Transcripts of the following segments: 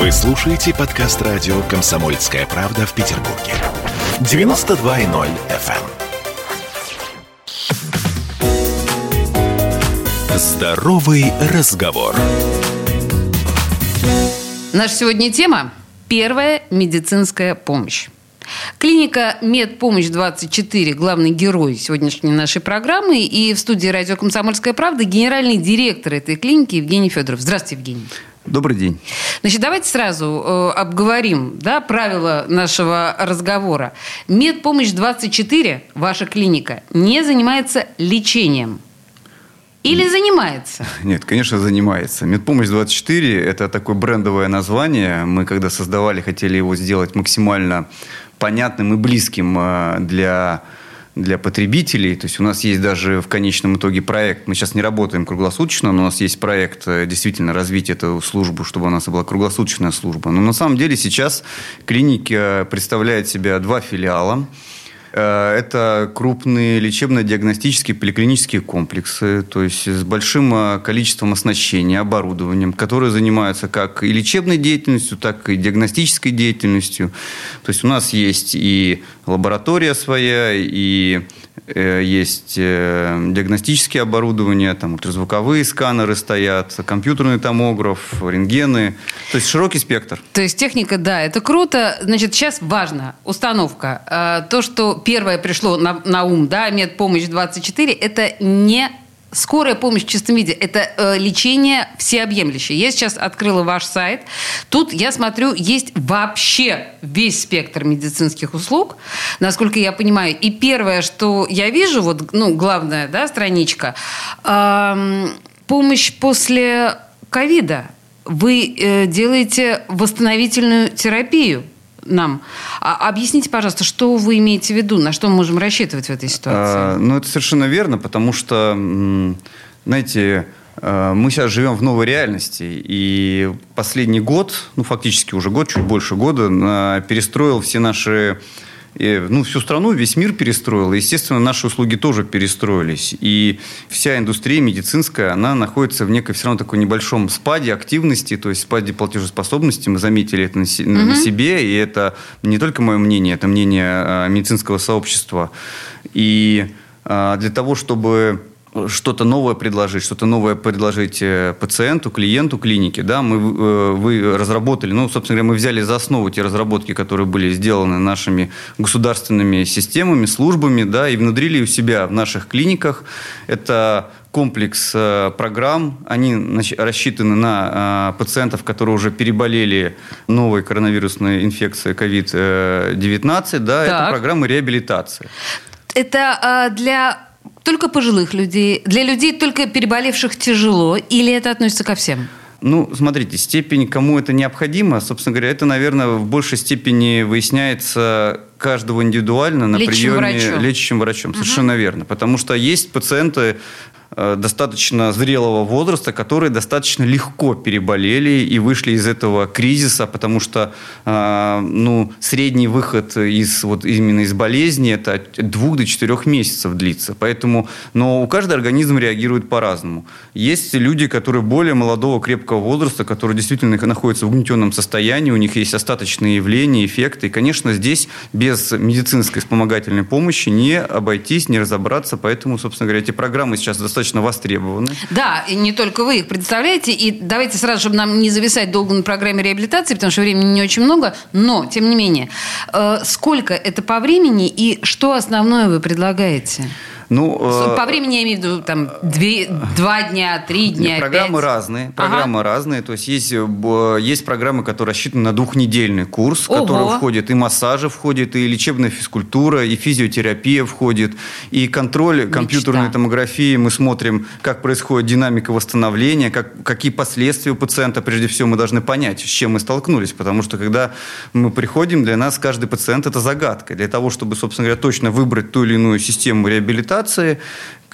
Вы слушаете подкаст радио «Комсомольская правда» в Петербурге. 92.0 FM. эм. Здоровый разговор. Наша сегодня тема – первая медицинская помощь. Клиника «Медпомощь-24» – главный герой сегодняшней нашей программы. И в студии радио «Комсомольская правда» генеральный директор этой клиники Евгений Федоров. Здравствуйте, Евгений. Добрый день. Значит, давайте сразу э, обговорим да, правила нашего разговора. «Медпомощь-24», ваша клиника, не занимается лечением – или занимается? Нет, конечно, занимается. Медпомощь-24 – это такое брендовое название. Мы, когда создавали, хотели его сделать максимально понятным и близким э, для для потребителей. То есть у нас есть даже в конечном итоге проект. Мы сейчас не работаем круглосуточно, но у нас есть проект э, действительно развить эту службу, чтобы у нас была круглосуточная служба. Но на самом деле сейчас клиника представляет себя два филиала. Э, это крупные лечебно-диагностические поликлинические комплексы, то есть с большим э, количеством оснащения, оборудованием, которые занимаются как и лечебной деятельностью, так и диагностической деятельностью. То есть у нас есть и лаборатория своя, и Э, есть э, диагностические оборудования, там ультразвуковые сканеры стоят, компьютерный томограф, рентгены. То есть широкий спектр. То есть техника, да, это круто. Значит, сейчас важно, установка. Э, то, что первое пришло на, на ум, да, медпомощь 24, это не Скорая помощь в чистом виде – это э, лечение всеобъемлющее. Я сейчас открыла ваш сайт. Тут, я смотрю, есть вообще весь спектр медицинских услуг, насколько я понимаю. И первое, что я вижу, вот, ну, главная да, страничка, э, помощь после ковида. Вы э, делаете восстановительную терапию нам. А, объясните, пожалуйста, что вы имеете в виду, на что мы можем рассчитывать в этой ситуации? А, ну, это совершенно верно, потому что, знаете, а, мы сейчас живем в новой реальности, и последний год, ну, фактически уже год, чуть больше года, а, перестроил все наши ну, всю страну, весь мир перестроил. Естественно, наши услуги тоже перестроились. И вся индустрия медицинская, она находится в некой все равно такой небольшом спаде активности, то есть спаде платежеспособности. Мы заметили это на, угу. на себе, и это не только мое мнение, это мнение а, медицинского сообщества. И а, для того, чтобы что-то новое предложить, что-то новое предложить э, пациенту, клиенту клиники, да, мы, э, вы разработали, ну, собственно говоря, мы взяли за основу те разработки, которые были сделаны нашими государственными системами, службами, да, и внедрили у себя в наших клиниках. Это комплекс э, программ, они рассчитаны на пациентов, которые уже переболели новой коронавирусной инфекцией COVID-19, да, так. это программы реабилитации. Это для только пожилых людей, для людей, только переболевших тяжело, или это относится ко всем? Ну, смотрите, степень, кому это необходимо, собственно говоря, это, наверное, в большей степени выясняется каждого индивидуально на лечащим приеме врачом. лечащим врачом. Совершенно угу. верно. Потому что есть пациенты, достаточно зрелого возраста, которые достаточно легко переболели и вышли из этого кризиса, потому что э, ну, средний выход из, вот, именно из болезни это от двух до четырех месяцев длится. Поэтому, но у каждого организм реагирует по-разному. Есть люди, которые более молодого, крепкого возраста, которые действительно находятся в угнетенном состоянии, у них есть остаточные явления, эффекты. И, конечно, здесь без медицинской вспомогательной помощи не обойтись, не разобраться. Поэтому, собственно говоря, эти программы сейчас достаточно достаточно востребованы. Да, и не только вы их представляете. И давайте сразу, чтобы нам не зависать долго на программе реабилитации, потому что времени не очень много, но, тем не менее, э, сколько это по времени и что основное вы предлагаете? Ну, По времени я имею в виду там две, два дня, три дня, Нет, Программы пять. разные. Программы ага. разные. То есть есть, э, есть программы, которые рассчитаны на двухнедельный курс, в который входит и массажи входит, и лечебная физкультура, и физиотерапия входит, и контроль Мечта. компьютерной томографии. Мы смотрим, как происходит динамика восстановления, как, какие последствия у пациента. Прежде всего, мы должны понять, с чем мы столкнулись. Потому что, когда мы приходим, для нас каждый пациент – это загадка. Для того, чтобы, собственно говоря, точно выбрать ту или иную систему реабилитации, операции,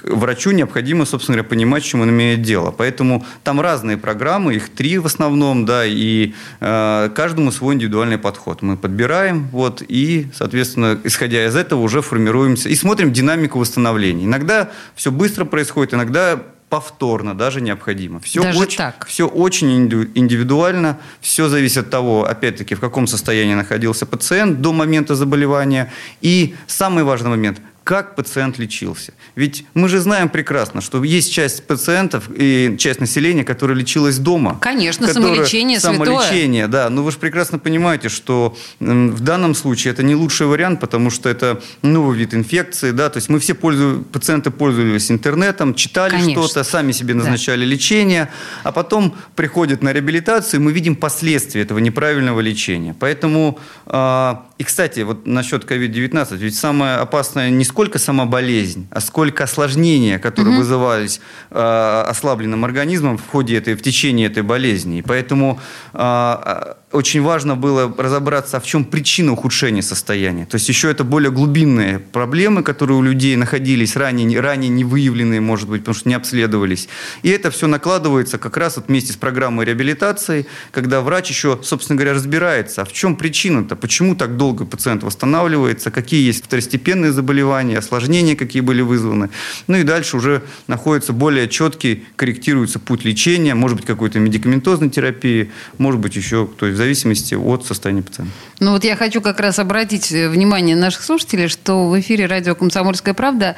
врачу необходимо, собственно говоря, понимать, с чем он имеет дело. Поэтому там разные программы, их три в основном, да, и э, каждому свой индивидуальный подход. Мы подбираем, вот, и, соответственно, исходя из этого уже формируемся и смотрим динамику восстановления. Иногда все быстро происходит, иногда повторно даже необходимо. Все Даже очень, так? Все очень инди- индивидуально, все зависит от того, опять-таки, в каком состоянии находился пациент до момента заболевания. И самый важный момент – как пациент лечился. Ведь мы же знаем прекрасно, что есть часть пациентов и часть населения, которая лечилась дома. Конечно, которая- самолечение святое. Самолечение, да. Но вы же прекрасно понимаете, что в данном случае это не лучший вариант, потому что это новый вид инфекции, да. То есть мы все пользу- пациенты пользовались интернетом, читали что-то, сами себе Да. назначали лечение, а потом приходят на реабилитацию, и мы видим последствия этого неправильного лечения. Поэтому, а, и, кстати, вот насчет COVID-19, ведь самое опасное не сколько сама болезнь, а сколько осложнения, которые вызывались а, ослабленным организмом в ходе этой, в течение этой болезни. И поэтому а, очень важно было разобраться, а в чем причина ухудшения состояния. То есть еще это более глубинные проблемы, которые у людей находились ранее, не- ранее не выявленные, может быть, потому что не обследовались. И это все накладывается как раз вот вместе с программой реабилитации, когда врач еще, собственно говоря, разбирается, а в чем причина-то, почему так долго пациент восстанавливается, какие есть второстепенные заболевания, осложнения, какие были вызваны. Ну и дальше уже находится более четкий, корректируется путь лечения, может быть, какой-то медикаментозной терапии, может быть, еще, то есть в зависимости от состояния пациента. Ну вот я хочу как раз обратить э, внимание наших слушателей, что в эфире радио «Комсомольская правда»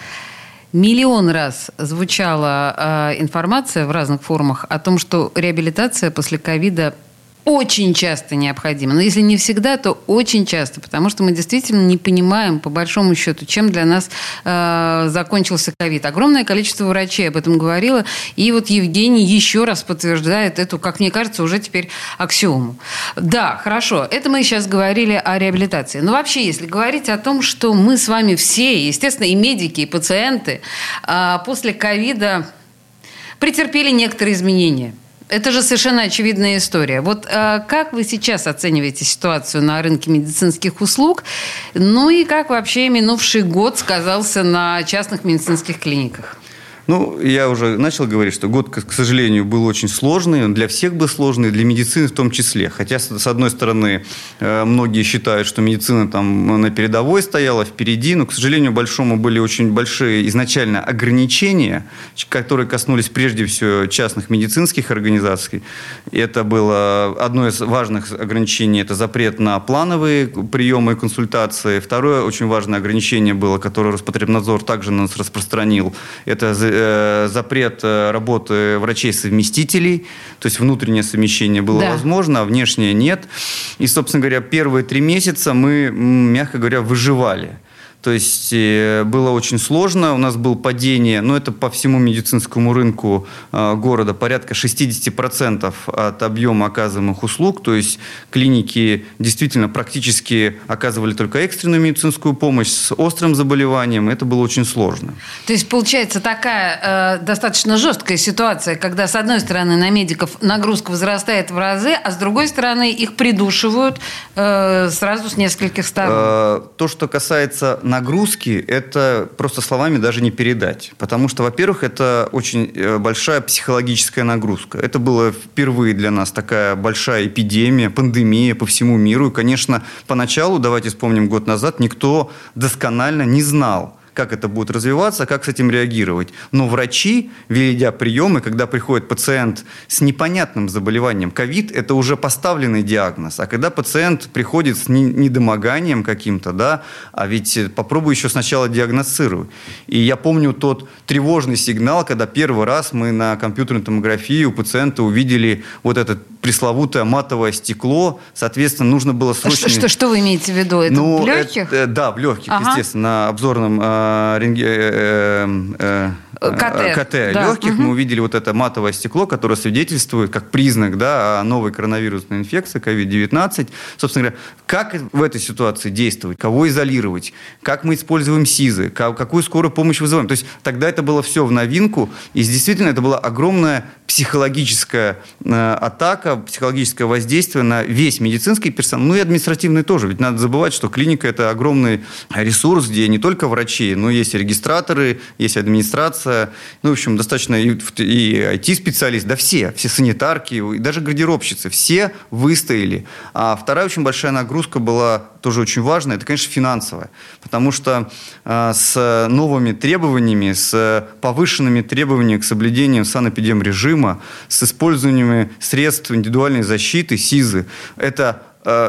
миллион раз звучала э, информация в разных формах о том, что реабилитация после ковида очень часто необходима. Но если не всегда, то очень часто, потому что мы действительно не понимаем, по большому счету, чем для нас э, закончился ковид. Огромное количество врачей об этом говорило, и вот Евгений еще раз подтверждает эту, как мне кажется, уже теперь аксиому. Да, хорошо, это мы сейчас говорили о реабилитации. Но вообще, если говорить о том, что мы с вами все, естественно, и медики, и пациенты, э, после ковида претерпели некоторые изменения. Это же совершенно очевидная история. Вот э, как вы сейчас оцениваете ситуацию на рынке медицинских услуг? Ну и как вообще минувший год сказался на частных медицинских клиниках? Ну, я уже начал говорить, что год, к сожалению, был очень сложный. Он для всех был сложный, для медицины в том числе. Хотя, с одной стороны, э, многие считают, что медицина там на передовой стояла, впереди, но, к сожалению, большому были очень большие изначально ограничения, которые коснулись прежде всего частных медицинских организаций. Это было одно из важных ограничений, это запрет на плановые приемы и консультации. Второе очень важное ограничение было, которое Роспотребнадзор также на нас распространил, это э, запрет э, работы врачей-совместителей, то есть внутреннее совмещение было Да. возможно, а внешнее нет. И, собственно говоря, первые три месяца мы, мягко говоря, выживали. То есть э, было очень сложно, у нас было падение, но это по всему медицинскому рынку э, города, порядка 60% от объема оказываемых услуг. То есть клиники действительно практически оказывали только экстренную медицинскую помощь с острым заболеванием. Это было очень сложно. То есть получается такая э, достаточно жесткая ситуация, когда с одной стороны на медиков нагрузка возрастает в разы, а с другой стороны их придушивают э, сразу с нескольких сторон. Э, То, что касается нагрузки, это просто словами даже не передать. Потому что, во-первых, это очень э, большая психологическая нагрузка. Это было впервые для нас такая большая эпидемия, пандемия по всему миру. И, конечно, поначалу, давайте вспомним год назад, никто досконально не знал, как это будет развиваться, как с этим реагировать. Но врачи, ведя приемы, когда приходит пациент с непонятным заболеванием, ковид – это уже поставленный диагноз. А когда пациент приходит с не- недомоганием каким-то, да, а ведь э, попробуй еще сначала диагностируй. И я помню тот тревожный сигнал, когда первый раз мы на компьютерной томографии у пациента увидели вот это пресловутое матовое стекло. Соответственно, нужно было срочно... Что, что, что вы имеете в виду? Это Ну, в легких? это- да, в легких, Ага. естественно. На обзорном э, рентге- э, э, э, КТ, КТ да. легких мы увидели вот это матовое стекло, которое свидетельствует как признак да, о новой коронавирусной инфекции, COVID-19. Собственно говоря, как в этой ситуации действовать, кого изолировать, как мы используем СИЗы, ка- какую скорую помощь вызываем. То есть тогда это было все в новинку, и действительно это была огромная психологическая э, атака, психологическое воздействие на весь медицинский персонал, ну и административный тоже. Ведь надо забывать, что клиника – это огромный ресурс, где не только врачи, но есть и регистраторы, есть администрация, ну, в общем, достаточно и, и IT-специалист, да все, все санитарки, и даже гардеробщицы, все выстояли. А вторая очень большая нагрузка была тоже очень важно, это, конечно, финансовая. Потому что э, с новыми требованиями, с повышенными требованиями к соблюдению санэпидемрежима, с использованием средств индивидуальной защиты, СИЗы, это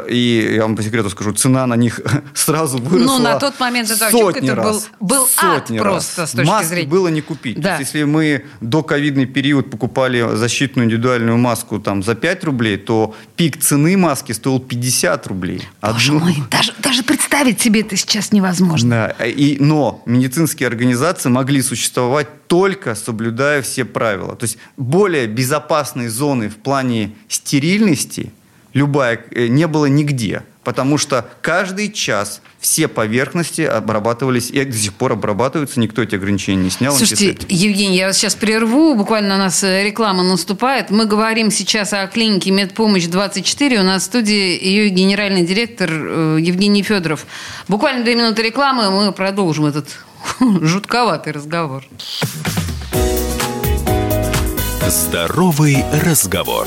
и я вам по секрету скажу, цена на них сразу выросла. Ну, на тот момент это, сотни это раз, был, был сотни ад просто раз. с точки Маски зрения. было не купить. Да. Есть, если мы до ковидный период покупали защитную индивидуальную маску там, за 5 рублей, то пик цены маски стоил 50 рублей. Боже Одну- мой, даже, даже представить себе это сейчас невозможно. Да, и, но медицинские организации могли существовать только соблюдая все правила. То есть более безопасной зоны в плане стерильности любая э, не было нигде. Потому что каждый час все поверхности обрабатывались и до сих пор обрабатываются, никто эти ограничения не снял. Слушайте, антисептик. Евгений, я вас сейчас прерву, буквально у нас э, реклама наступает. Мы говорим сейчас о клинике «Медпомощь-24». У нас в студии ее генеральный директор э, Евгений Федоров. Буквально две минуты рекламы, и мы продолжим этот жутковатый разговор. Здоровый разговор.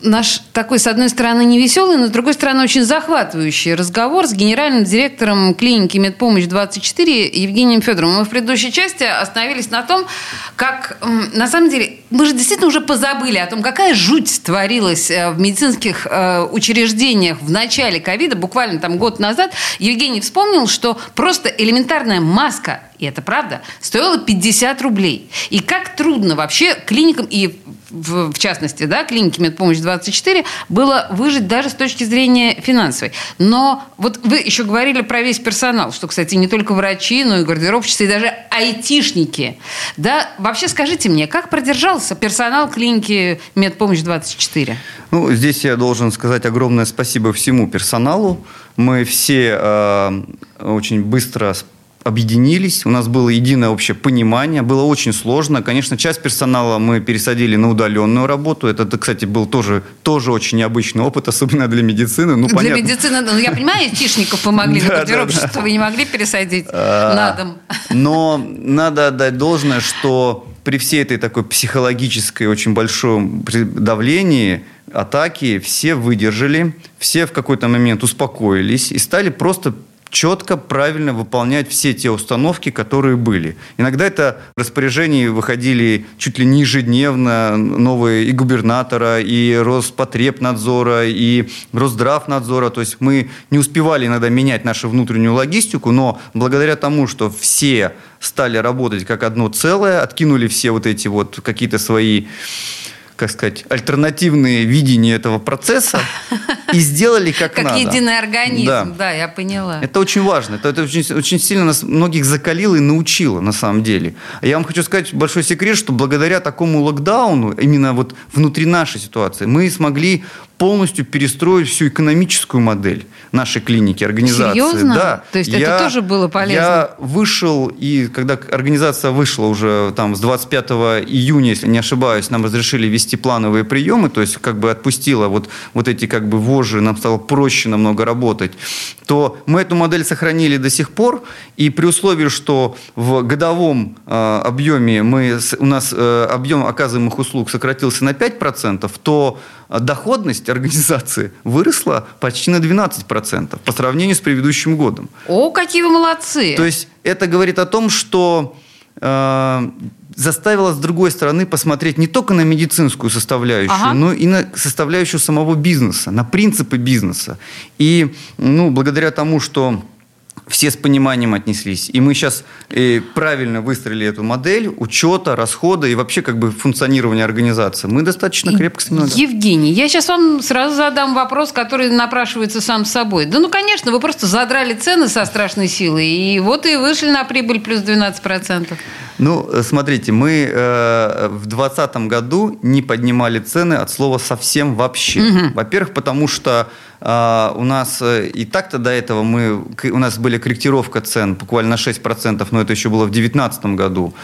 наш такой, с одной стороны, невеселый, но с другой стороны, очень захватывающий разговор с генеральным директором клиники «Медпомощь-24» Евгением Федоровым. Мы в предыдущей части остановились на том, как, на самом деле, мы же действительно уже позабыли о том, какая жуть творилась э, в медицинских э, учреждениях в начале ковида, буквально там год назад. Евгений вспомнил, что просто элементарная маска и это правда, стоила 50 рублей. И как трудно вообще клиникам, и в, в частности, да, клинике «Медпомощь-24» было выжить даже с точки зрения финансовой. Но вот вы еще говорили про весь персонал, что, кстати, не только врачи, но и гардеробщицы, и даже айтишники. Да, вообще скажите мне, как продержался персонал клиники «Медпомощь-24»? Ну, здесь я должен сказать огромное спасибо всему персоналу. Мы все э, очень быстро объединились, у нас было единое общее понимание, было очень сложно. Конечно, часть персонала мы пересадили на удаленную работу. Это, кстати, был тоже, тоже очень необычный опыт, особенно для медицины. Ну, для понятно. медицины, ну, я понимаю, айтишников помогли, Да, да, гардеробщиков да. вы не могли пересадить А, на дом. Но надо отдать должное, что при всей этой такой психологической очень большом давлении, атаки, все выдержали, все в какой-то момент успокоились и стали просто четко, правильно выполнять все те установки, которые были. Иногда это в распоряжении выходили чуть ли не ежедневно новые и губернатора, и Роспотребнадзора, и Росздравнадзора. То есть мы не успевали иногда менять нашу внутреннюю логистику, но благодаря тому, что все стали работать как одно целое, откинули все вот эти вот какие-то свои как сказать, альтернативные видения этого процесса и сделали как, Как надо. единый организм, Да. да, я поняла. Это очень важно. Это, это очень, очень сильно нас многих закалило и научило, на самом деле. Я вам хочу сказать большой секрет, что благодаря такому локдауну, именно вот внутри нашей ситуации, мы смогли полностью перестроить всю экономическую модель нашей клиники, организации. Серьезно? Да. То есть это тоже было полезно? Я вышел, и когда организация вышла уже там с 25 июня, если не ошибаюсь, нам разрешили вести плановые приемы, то есть как бы отпустила вот, вот эти как бы вожжи, нам стало проще намного работать, то мы эту модель сохранили до сих пор, и при условии, что в годовом э, объеме мы, у нас э, объем оказываемых услуг сократился на 5%, то доходность организации выросла почти на 12% по сравнению с предыдущим годом. О, какие вы молодцы! То есть это говорит о том, что э, заставило с другой стороны посмотреть не только на медицинскую составляющую, Ага. но и на составляющую самого бизнеса, на принципы бизнеса. И ну, благодаря тому, что все с пониманием отнеслись. И мы сейчас э, правильно выстроили эту модель учета, расхода и вообще как бы функционирования организации. Мы достаточно крепко с ним Евгений, я сейчас вам сразу задам вопрос, который напрашивается сам собой. Да ну, конечно, вы просто задрали цены со страшной силой, и вот и вышли на прибыль плюс 12%. Ну, э, смотрите, мы э, в 2020 году не поднимали цены от слова совсем вообще. Во-первых, потому что э, у нас э, и так-то до этого мы, у нас были корректировка цен буквально на 6%, но это еще было в 2019 году.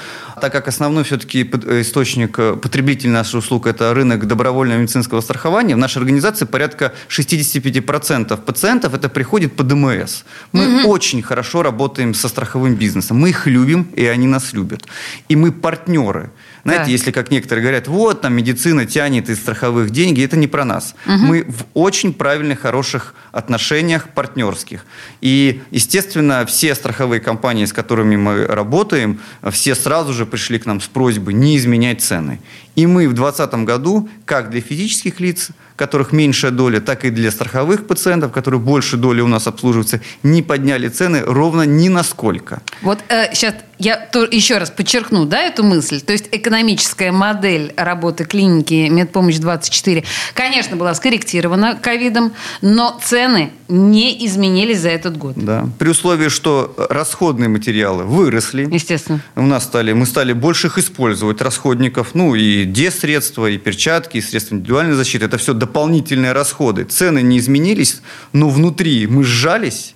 Так как основной все-таки э, источник э, потребителей наших услуг – это рынок добровольного медицинского страхования, в нашей организации порядка 65% пациентов это приходит по ДМС. Мы очень хорошо работаем со страховым бизнесом. Мы их любим, и они нас любят. И мы партнеры. Знаете, Да. если, как некоторые говорят, вот там медицина тянет из страховых деньги, это не про нас. Мы в очень правильных, хороших отношениях партнерских. И, естественно, все страховые компании, с которыми мы работаем, все сразу же пришли к нам с просьбой не изменять цены. И мы в 2020 году, как для физических лиц, которых меньшая доля, так и для страховых пациентов, которые больше доли у нас обслуживаются, не подняли цены ровно ни насколько. Вот сейчас я то- еще раз подчеркну, да, эту мысль. То есть экономическая модель работы клиники «Медпомощь-24», конечно, была скорректирована ковидом, но цены не изменились за этот год. Да. При условии, что расходные материалы выросли, Естественно. У нас стали, мы стали больше их использовать, расходников, ну и десредства, и перчатки, и средства индивидуальной защиты. Это все дополнительные расходы. Цены не изменились, но внутри мы сжались,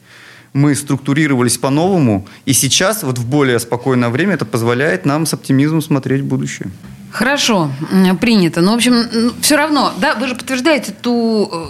мы структурировались по-новому, и сейчас, вот в более спокойное время, это позволяет нам с оптимизмом смотреть в будущее. Хорошо, принято. Но, в общем, все равно, да, вы же подтверждаете ту, э,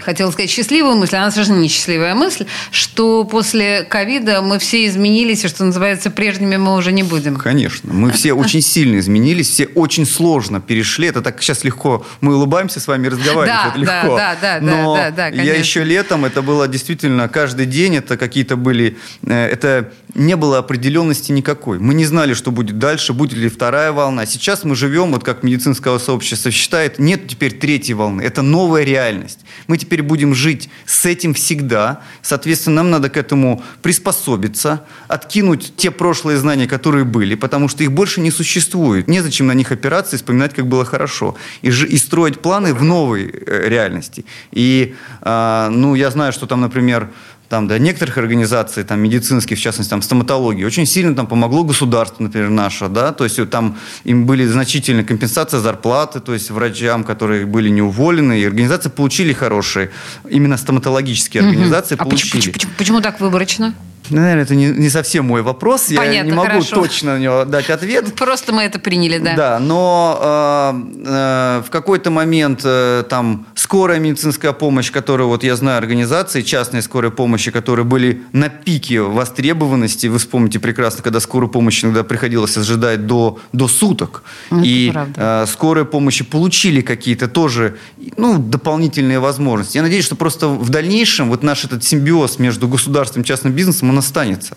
хотела сказать, счастливую мысль, она совершенно не счастливая мысль, что после ковида мы все изменились, и, что называется, прежними мы уже не будем. Конечно. Мы все очень сильно изменились, все очень сложно перешли. Это так сейчас легко. Мы улыбаемся с вами, разговариваем. Да, это легко. да, да, да, Но да, да, я еще летом, это было действительно каждый день, это какие-то были... э, Это не было определенности никакой. Мы не знали, что будет дальше, будет ли вторая волна. Сейчас мы живем, вот как медицинское сообщество считает, нет теперь третьей волны. Это новая реальность. Мы теперь будем жить с этим всегда. Соответственно, нам надо к этому приспособиться, откинуть те прошлые знания, которые были, потому что их больше не существует. Незачем на них опираться и вспоминать, как было хорошо. И, и строить планы в новой э, реальности. И, а, ну, я знаю, что там, например, там, да, некоторых организаций, там, медицинских, в частности, там, стоматологии, очень сильно там помогло государство, например, наше, да, то есть э, там им были значительные компенсация зарплаты, то есть врачам, которые были не уволены, и организации получили хорошие, именно стоматологические организации А почему, получили. почему- почему- почему так выборочно? Ну, Наверное, это не, не совсем мой вопрос, я Понятно, не могу хорошо. точно на него дать ответ. Просто мы это приняли, да. Да, но э, э, в какой-то момент э, там скорая медицинская помощь, которую вот я знаю организации частной скорой помощи, которые были на пике востребованности, вы вспомните прекрасно, когда скорую помощь иногда приходилось ожидать до, до суток, Ну, это и правда. э, скорой помощи получили какие-то тоже ну, дополнительные возможности. Я надеюсь, что просто в дальнейшем вот наш этот симбиоз между государством и частным бизнесом, он останется.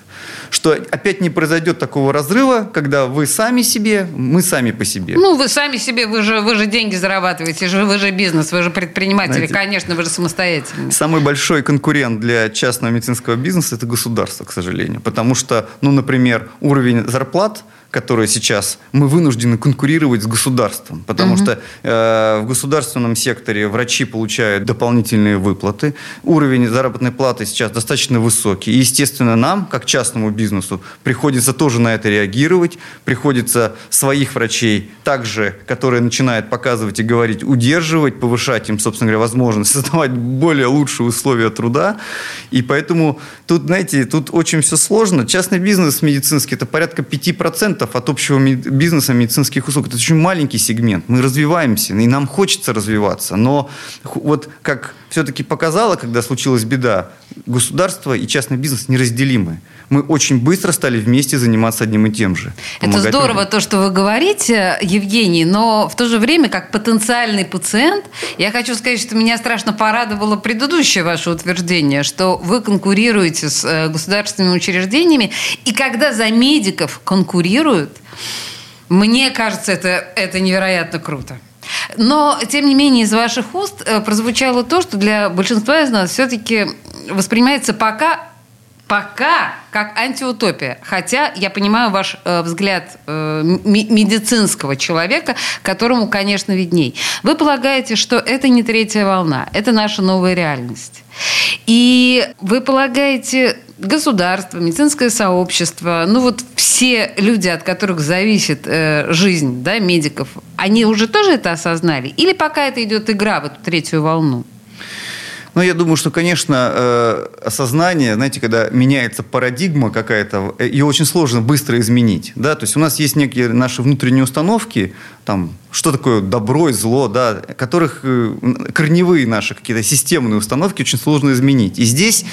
Что опять не произойдет такого разрыва, когда вы сами себе, мы сами по себе. Ну, вы сами себе, вы же, вы же деньги зарабатываете, вы же бизнес, вы же предприниматели, Знаете, конечно, вы же самостоятельны. Самый большой конкурент для частного медицинского бизнеса – это государство, к сожалению. Потому что, ну, например, уровень зарплат, который сейчас, мы вынуждены конкурировать с государством. Потому что э, в государственном секторе врачи получают дополнительные выплаты. Уровень заработной платы сейчас достаточно высокий. И, естественно, нам, как частному бизнесу, приходится тоже на это реагировать. Приходится своих врачей также, которые начинают показывать и говорить, удерживать, повышать им, собственно говоря, возможность создавать более лучшие условия труда. И поэтому тут, знаете, тут очень все сложно. Частный бизнес медицинский – это порядка 5% процентов от общего бизнеса медицинских услуг. Это очень маленький сегмент. Мы развиваемся, и нам хочется развиваться. Но вот как все-таки показало, когда случилась беда, государство и частный бизнес неразделимы. Мы очень быстро стали вместе заниматься одним и тем же. Это здорово людям. то, что вы говорите, Евгений, но в то же время, как потенциальный пациент, я хочу сказать, что меня страшно порадовало предыдущее ваше утверждение, что вы конкурируете с э, государственными учреждениями, и когда за медиков конкурируют, мне кажется, это, это невероятно круто. Но, тем не менее, из ваших уст э, прозвучало то, что для большинства из нас все-таки воспринимается пока пока как антиутопия. Хотя я понимаю ваш э, взгляд э, медицинского человека, которому, конечно, видней. Вы полагаете, что это не третья волна, это наша новая реальность. И вы полагаете, государство, медицинское сообщество, ну вот все люди, от которых зависит э, жизнь да, медиков, они уже тоже это осознали? Или пока это идет игра в эту третью волну? Ну, я думаю, что, конечно, э, осознание, знаете, когда меняется парадигма какая-то, э, ее очень сложно быстро изменить. Да? То есть у нас есть некие наши внутренние установки, там, что такое добро и зло, да, которых э, корневые наши какие-то системные установки очень сложно изменить. И здесь,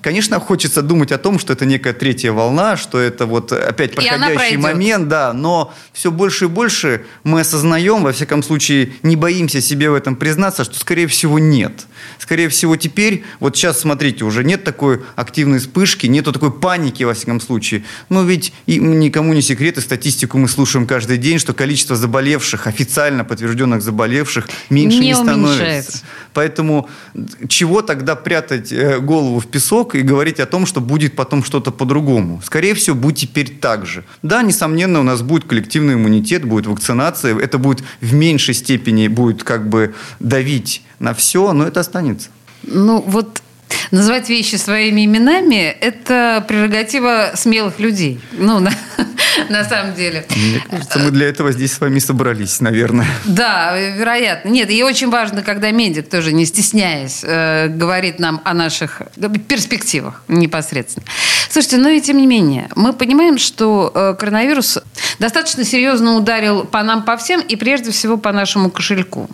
конечно, хочется думать о том, что это некая третья волна, что это вот опять проходящий момент, да, но все больше и больше мы осознаем, во всяком случае, не боимся себе в этом признаться, что, скорее всего, нет скорее всего, теперь, вот сейчас, смотрите, уже нет такой активной вспышки, нету такой паники, во всяком случае. Но ведь и никому не секрет, и статистику мы слушаем каждый день, что количество заболевших, официально подтвержденных заболевших, меньше не, не становится. Поэтому чего тогда прятать э, голову в песок и говорить о том, что будет потом что-то по-другому? Скорее всего, будет теперь так же. Да, несомненно, у нас будет коллективный иммунитет, будет вакцинация, это будет в меньшей степени будет как бы давить на все, но это останется. Ну, вот Называть вещи своими именами – это прерогатива смелых людей. Ну, на, на самом деле. Мне кажется, мы для этого здесь с вами собрались, наверное. Да, вероятно. Нет, и очень важно, когда медик тоже, не стесняясь, э, говорит нам о наших перспективах непосредственно. Слушайте, ну и тем не менее, мы понимаем, что э, коронавирус достаточно серьезно ударил по нам, по всем, и прежде всего по нашему кошельку.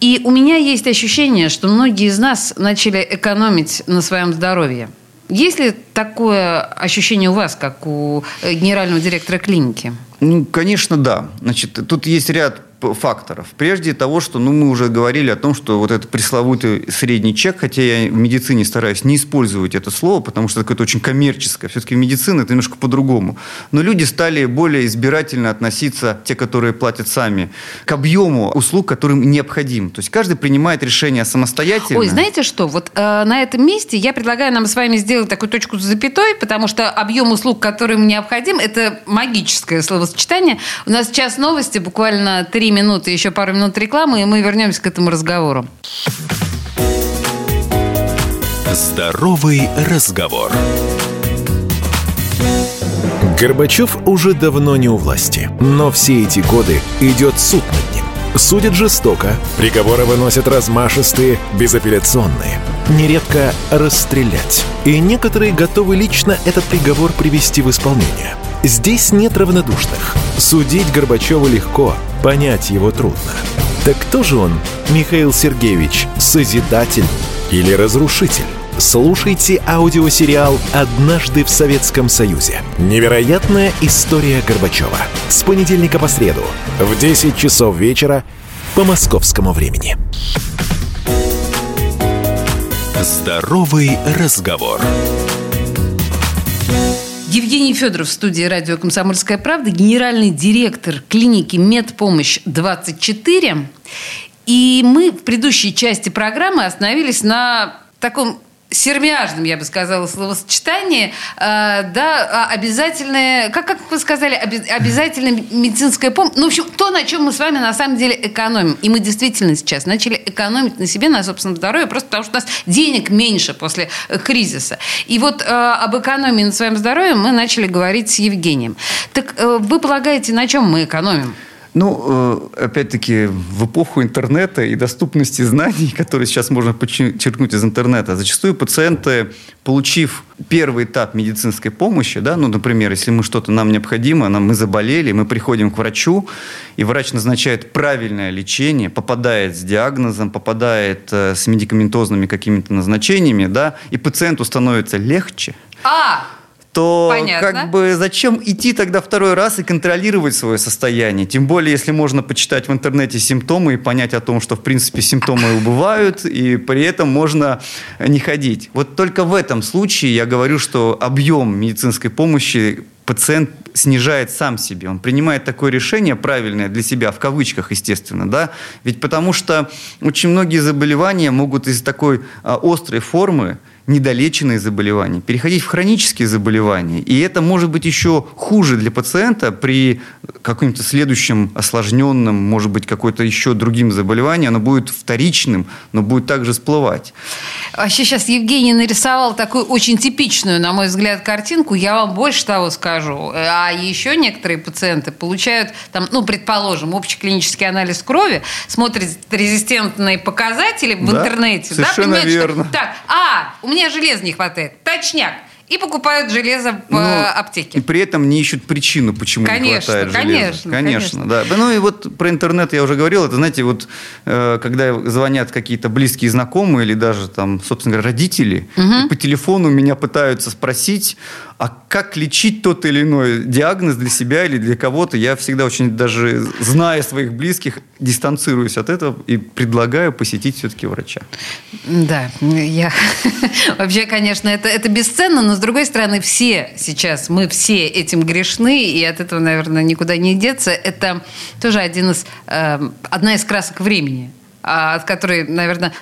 И у меня есть ощущение, что многие из нас начали экономить на своем здоровье. Есть ли такое ощущение у вас, как у э, генерального директора клиники? Ну, конечно, да. Значит, тут есть ряд факторов. Прежде того, что ну, мы уже говорили о том, что вот этот пресловутый средний чек, хотя я в медицине стараюсь не использовать это слово, потому что это очень коммерческое. Все-таки медицина это немножко по-другому. Но люди стали более избирательно относиться, те, которые платят сами, к объему услуг, которым необходим. То есть каждый принимает решение самостоятельно. Ой, знаете что? Вот э, на этом месте я предлагаю нам с вами сделать такую точку с запятой, потому что объем услуг, которым необходим, это магическое словосочетание. У нас сейчас новости, буквально три минуты, еще пару минут рекламы, и мы вернемся к этому разговору. Здоровый разговор. Горбачев уже давно не у власти, но все эти годы идет суд над ним. Судят жестоко, приговоры выносят размашистые, безапелляционные. Нередко расстрелять. И некоторые готовы лично этот приговор привести в исполнение. Здесь нет равнодушных. Судить Горбачева легко, понять его трудно. Так кто же он, Михаил Сергеевич, созидатель или разрушитель? Слушайте аудиосериал «Однажды в Советском Союзе». Невероятная история Горбачева. С понедельника по среду в 10 часов вечера по московскому времени. Здоровый разговор. Евгений Федоров в студии радио «Комсомольская правда», генеральный директор клиники «Медпомощь-24». И мы в предыдущей части программы остановились на таком сермяжном, я бы сказала, словосочетании, э, да, обязательное, как, как вы сказали, обязательная медицинская помощь. Ну, в общем, то, на чем мы с вами на самом деле экономим. И мы действительно сейчас начали экономить на себе, на собственном здоровье, просто потому что у нас денег меньше после э, кризиса. И вот э, об экономии на своем здоровье мы начали говорить с Евгением. Так вы полагаете, на чем мы экономим? Ну, э, опять-таки, в эпоху интернета и доступности знаний, которые сейчас можно подчеркнуть из интернета, зачастую пациенты, получив первый этап медицинской помощи, да, ну, например, если мы что-то нам необходимо, нам, мы заболели, мы приходим к врачу, и врач назначает правильное лечение, попадает с диагнозом, попадает э, с медикаментозными какими-то назначениями, да, и пациенту становится легче. А, то Понятно. как бы зачем идти тогда второй раз и контролировать свое состояние? Тем более, если можно почитать в интернете симптомы и понять о том, что в принципе симптомы убывают, и при этом можно не ходить. Вот только в этом случае я говорю, что объем медицинской помощи пациент снижает сам себе. Он принимает такое решение правильное для себя, в кавычках, естественно, да, ведь потому что очень многие заболевания могут из такой а, острой формы недолеченные заболевания, переходить в хронические заболевания. И это может быть еще хуже для пациента при каком-то следующем осложненном, может быть, какой-то еще другим заболеванием. Оно будет вторичным, но будет также всплывать. Вообще сейчас Евгений нарисовал такую очень типичную, на мой взгляд, картинку. Я вам больше того скажу. А еще некоторые пациенты получают, там, ну, предположим, общий клинический анализ крови, смотрят резистентные показатели в Да, интернете. совершенно да, понимают, что, верно. так, а, у меня железа не хватает. Точняк. И покупают железо в Ну, э, И аптеке. при этом не ищут причину, почему Конечно, не хватает железа. конечно, конечно, да. Ну и вот про интернет я уже говорил. Это, знаете, вот э, когда звонят какие-то близкие знакомые или даже там, собственно говоря, родители, и по телефону меня пытаются спросить, а как лечить тот или иной диагноз для себя или для кого-то, я всегда очень даже, зная своих близких, дистанцируюсь от этого и предлагаю посетить все-таки врача. Да, я вообще, конечно, это, это бесценно, но с другой стороны, все сейчас, мы все этим грешны, и от этого, наверное, никуда не деться. Это тоже один из, э, одна из красок времени, а, от которой, наверное,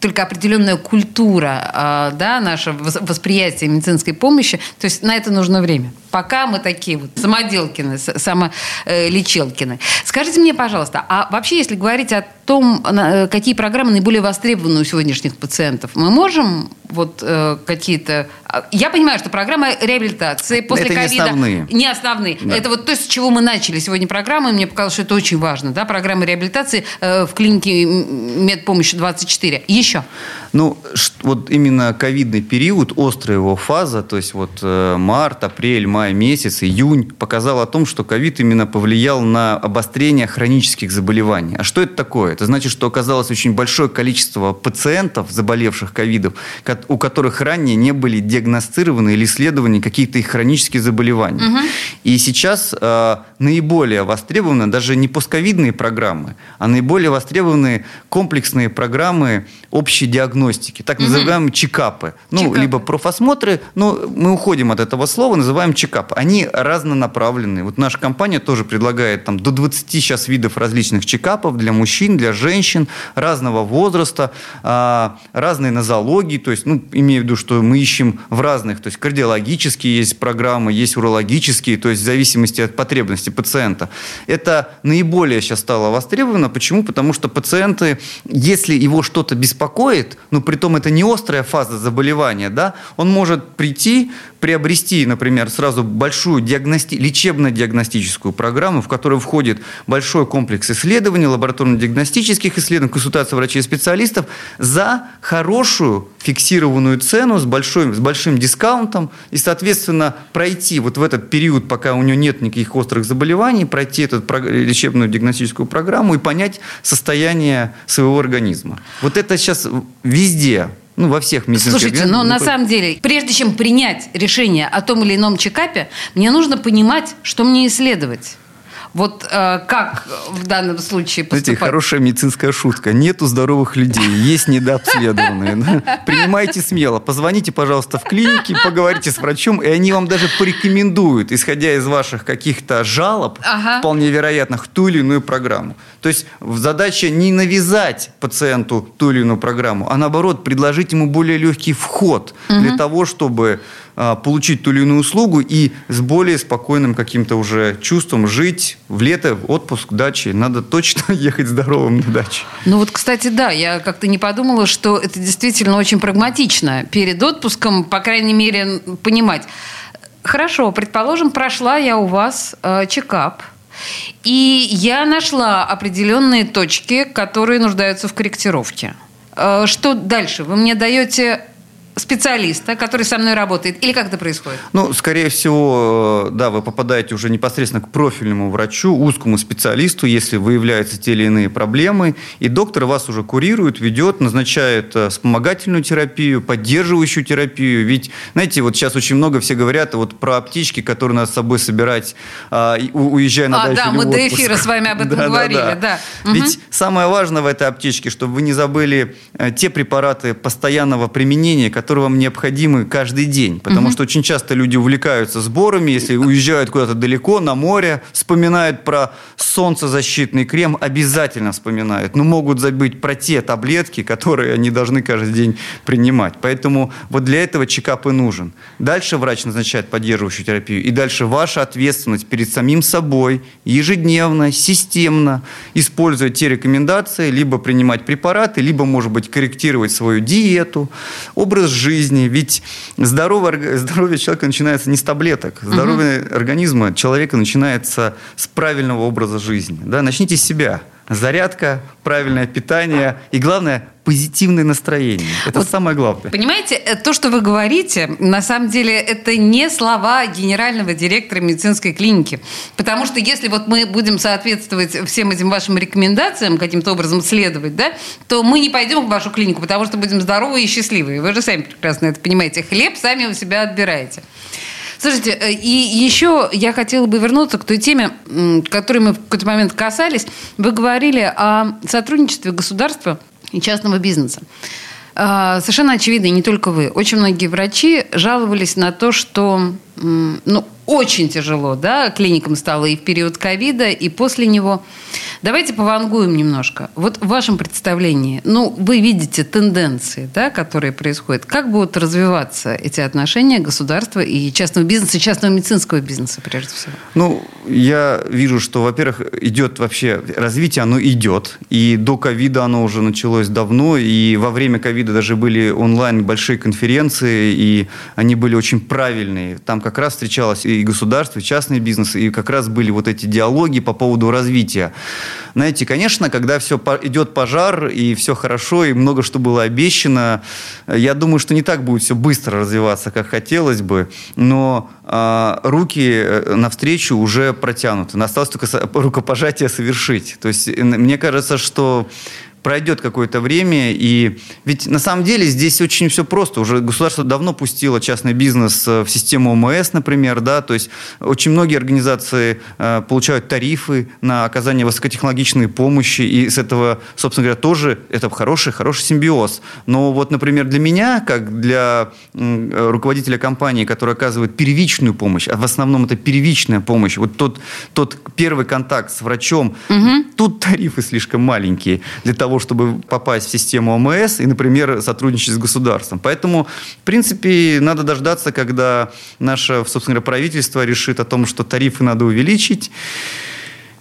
только определенная культура, а, да, наше вос- восприятие медицинской помощи, то есть на это нужно время. Пока мы такие вот самоделкины, самолечелкины. Скажите мне, пожалуйста, а вообще, если говорить о том, э, какие программы наиболее востребованы у сегодняшних пациентов, мы можем вот э, какие-то... а, Я понимаю, что программы реабилитации после Это не ковида... основные. Не основные. Да. Это вот то, с чего мы начали сегодня программу, и мне показалось, что это очень важно. Да? Программа реабилитации э, в клинике медпомощи 24. Еще. Ну, вот именно ковидный период, острая его фаза, то есть вот э, март, апрель, май месяц, июнь, показал о том, что ковид именно повлиял на обострение хронических заболеваний. А что это такое? Это значит, что оказалось очень большое количество пациентов, заболевших ковидом, ко- у которых ранее не были диагностированы или исследованы какие-то их хронические заболевания. И сейчас э, наиболее востребованы даже не постковидные программы, а наиболее востребованы комплексные программы общей диагностики, так называемые чекапы. Ну, Чекапы. либо профосмотры, но мы уходим от этого слова, называем чекапы. Они разнонаправленные. Вот наша компания тоже предлагает там до 20 сейчас видов различных чекапов для мужчин, для женщин, разного возраста, а, разные нозологии, то есть, ну, имею в виду, что мы ищем в разных, то есть кардиологические есть программы, есть урологические, то есть в зависимости от потребностей пациента. Это наиболее сейчас стало востребовано. Почему? Потому что пациенты, если его что-то беспокоит, но при том это не острая фаза заболевания, да, он может прийти, приобрести, например, сразу большую диагности... лечебно-диагностическую программу, в которую входит большой комплекс исследований, лабораторно-диагностических исследований, консультация врачей и специалистов за хорошую фиксированную цену с, большой, с большим дискаунтом и, соответственно, пройти вот в этот период, пока у него нет никаких острых заболеваний, пройти эту лечебную диагностическую программу и понять состояние своего организма. Вот это сейчас везде, ну, во всех медицинских Слушайте, но организациях. на самом деле, прежде чем принять решение о том или ином чекапе, мне нужно понимать, что мне исследовать. Вот э, как в данном случае Знаете, поступать? хорошая медицинская шутка. Нету здоровых людей, есть недообследованные. Принимайте смело. Позвоните, пожалуйста, в клинике, поговорите с врачом, и они вам даже порекомендуют, исходя из ваших каких-то жалоб, Ага. вполне вероятных, ту или иную программу. То есть задача не навязать пациенту ту или иную программу, а наоборот предложить ему более легкий вход для того, чтобы получить ту или иную услугу и с более спокойным каким-то уже чувством жить в лето, в отпуск, даче. Надо точно ехать здоровым на даче. Ну вот, кстати, да, я как-то не подумала, что это действительно очень прагматично. Перед отпуском, по крайней мере, понимать. Хорошо, предположим, прошла я у вас э, чекап. И я нашла определенные точки, которые нуждаются в корректировке. Э, что дальше? Вы мне даете специалиста, который со мной работает? Или как это происходит? Ну, скорее всего, э, да, вы попадаете уже непосредственно к профильному врачу, узкому специалисту, если выявляются те или иные проблемы. И доктор вас уже курирует, ведет, назначает э, вспомогательную терапию, поддерживающую терапию. Ведь, знаете, вот сейчас очень много все говорят вот про аптечки, которые надо с собой собирать, а, уезжая на а, дачу да, мы до эфира с вами об этом да, говорили. Да, да. Да. Ведь самое важное в этой аптечке, чтобы вы не забыли э, те препараты постоянного применения, которые которые вам необходимы каждый день. Потому угу. что очень часто люди увлекаются сборами, если уезжают куда-то далеко, на море, вспоминают про солнцезащитный крем, обязательно вспоминают. Но могут забыть про те таблетки, которые они должны каждый день принимать. Поэтому вот для этого чекап и нужен. Дальше врач назначает поддерживающую терапию. И дальше ваша ответственность перед самим собой ежедневно, системно использовать те рекомендации, либо принимать препараты, либо, может быть, корректировать свою диету, образ жизни. Ведь здоровое, здоровье человека начинается не с таблеток. Здоровье угу. организма человека начинается с правильного образа жизни. Да? Начните с себя зарядка, правильное питание и, главное, позитивное настроение. Это вот, самое главное. Понимаете, э, то, что вы говорите, на самом деле, это не слова генерального директора медицинской клиники. Потому что если вот мы будем соответствовать всем этим вашим рекомендациям, каким-то образом следовать, да, то мы не пойдем в вашу клинику, потому что будем здоровы и счастливы. Вы же сами прекрасно это понимаете. Хлеб сами у себя отбираете. Слушайте, э, и еще я хотела бы вернуться к той теме, которой мы в какой-то момент касались. Вы говорили о сотрудничестве государства и частного бизнеса. А, совершенно очевидно, и не только вы. Очень многие врачи жаловались на то, что ну, очень тяжело, да, клиникам стало и в период ковида, и после него. Давайте повангуем немножко. Вот в вашем представлении, ну, вы видите тенденции, да, которые происходят. Как будут развиваться эти отношения государства и частного бизнеса, и частного медицинского бизнеса, прежде всего? Ну, я вижу, что, во-первых, идет вообще развитие, оно идет. И до ковида оно уже началось давно, и во время ковида даже были онлайн большие конференции, и они были очень правильные. Там как раз встречалось и государство, и частный бизнес, и как раз были вот эти диалоги по поводу развития. Знаете, конечно, когда все идет пожар, и все хорошо, и много что было обещано, я думаю, что не так будет все быстро развиваться, как хотелось бы, но а, руки э, навстречу уже протянуты. Осталось только рукопожатие совершить. То есть мне кажется, что пройдет какое-то время, и ведь на самом деле здесь очень все просто. Уже государство давно пустило частный бизнес э, в систему ОМС, например, да, то есть очень многие организации э, получают тарифы на оказание высокотехнологичной помощи, и с этого, собственно говоря, тоже это хороший, хороший симбиоз. Но вот, например, для меня, как для э, руководителя компании, который оказывает первичную помощь, а в основном это первичная помощь, вот тот, тот первый контакт с врачом, угу. тут тарифы слишком маленькие для того, того, чтобы попасть в систему ОМС и, например, сотрудничать с государством. Поэтому, в принципе, надо дождаться, когда наше, собственно говоря, правительство решит о том, что тарифы надо увеличить.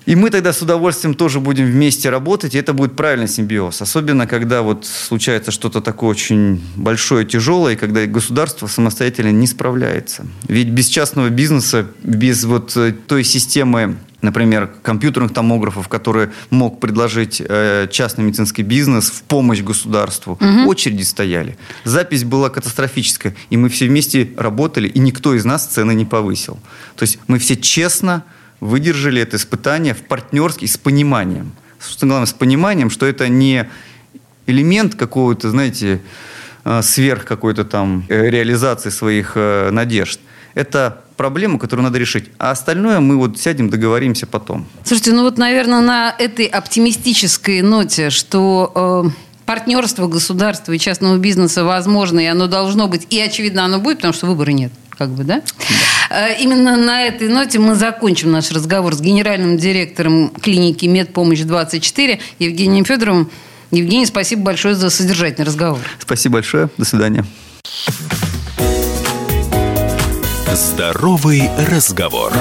И мы тогда с удовольствием тоже будем вместе работать, и это будет правильный симбиоз. Особенно, когда вот случается что-то такое очень большое, тяжелое, и когда государство самостоятельно не справляется. Ведь без частного бизнеса, без вот э, той системы например, компьютерных томографов, которые мог предложить э, частный медицинский бизнес в помощь государству, угу. очереди стояли. Запись была катастрофическая, и мы все вместе работали, и никто из нас цены не повысил. То есть мы все честно выдержали это испытание в партнерский с пониманием. Собственно, главное, с пониманием, что это не элемент какого-то, знаете, э, сверх какой-то там э, реализации своих э, надежд. Это проблему, которую надо решить. А остальное мы вот сядем, договоримся потом. Слушайте, ну вот, наверное, на этой оптимистической ноте, что э, партнерство государства и частного бизнеса возможно, и оно должно быть, и, очевидно, оно будет, потому что выбора нет как бы, да? да. Э, именно на этой ноте мы закончим наш разговор с генеральным директором клиники «Медпомощь-24» Евгением Федоровым. Евгений, спасибо большое за содержательный разговор. Спасибо большое. До свидания. Здоровый разговор.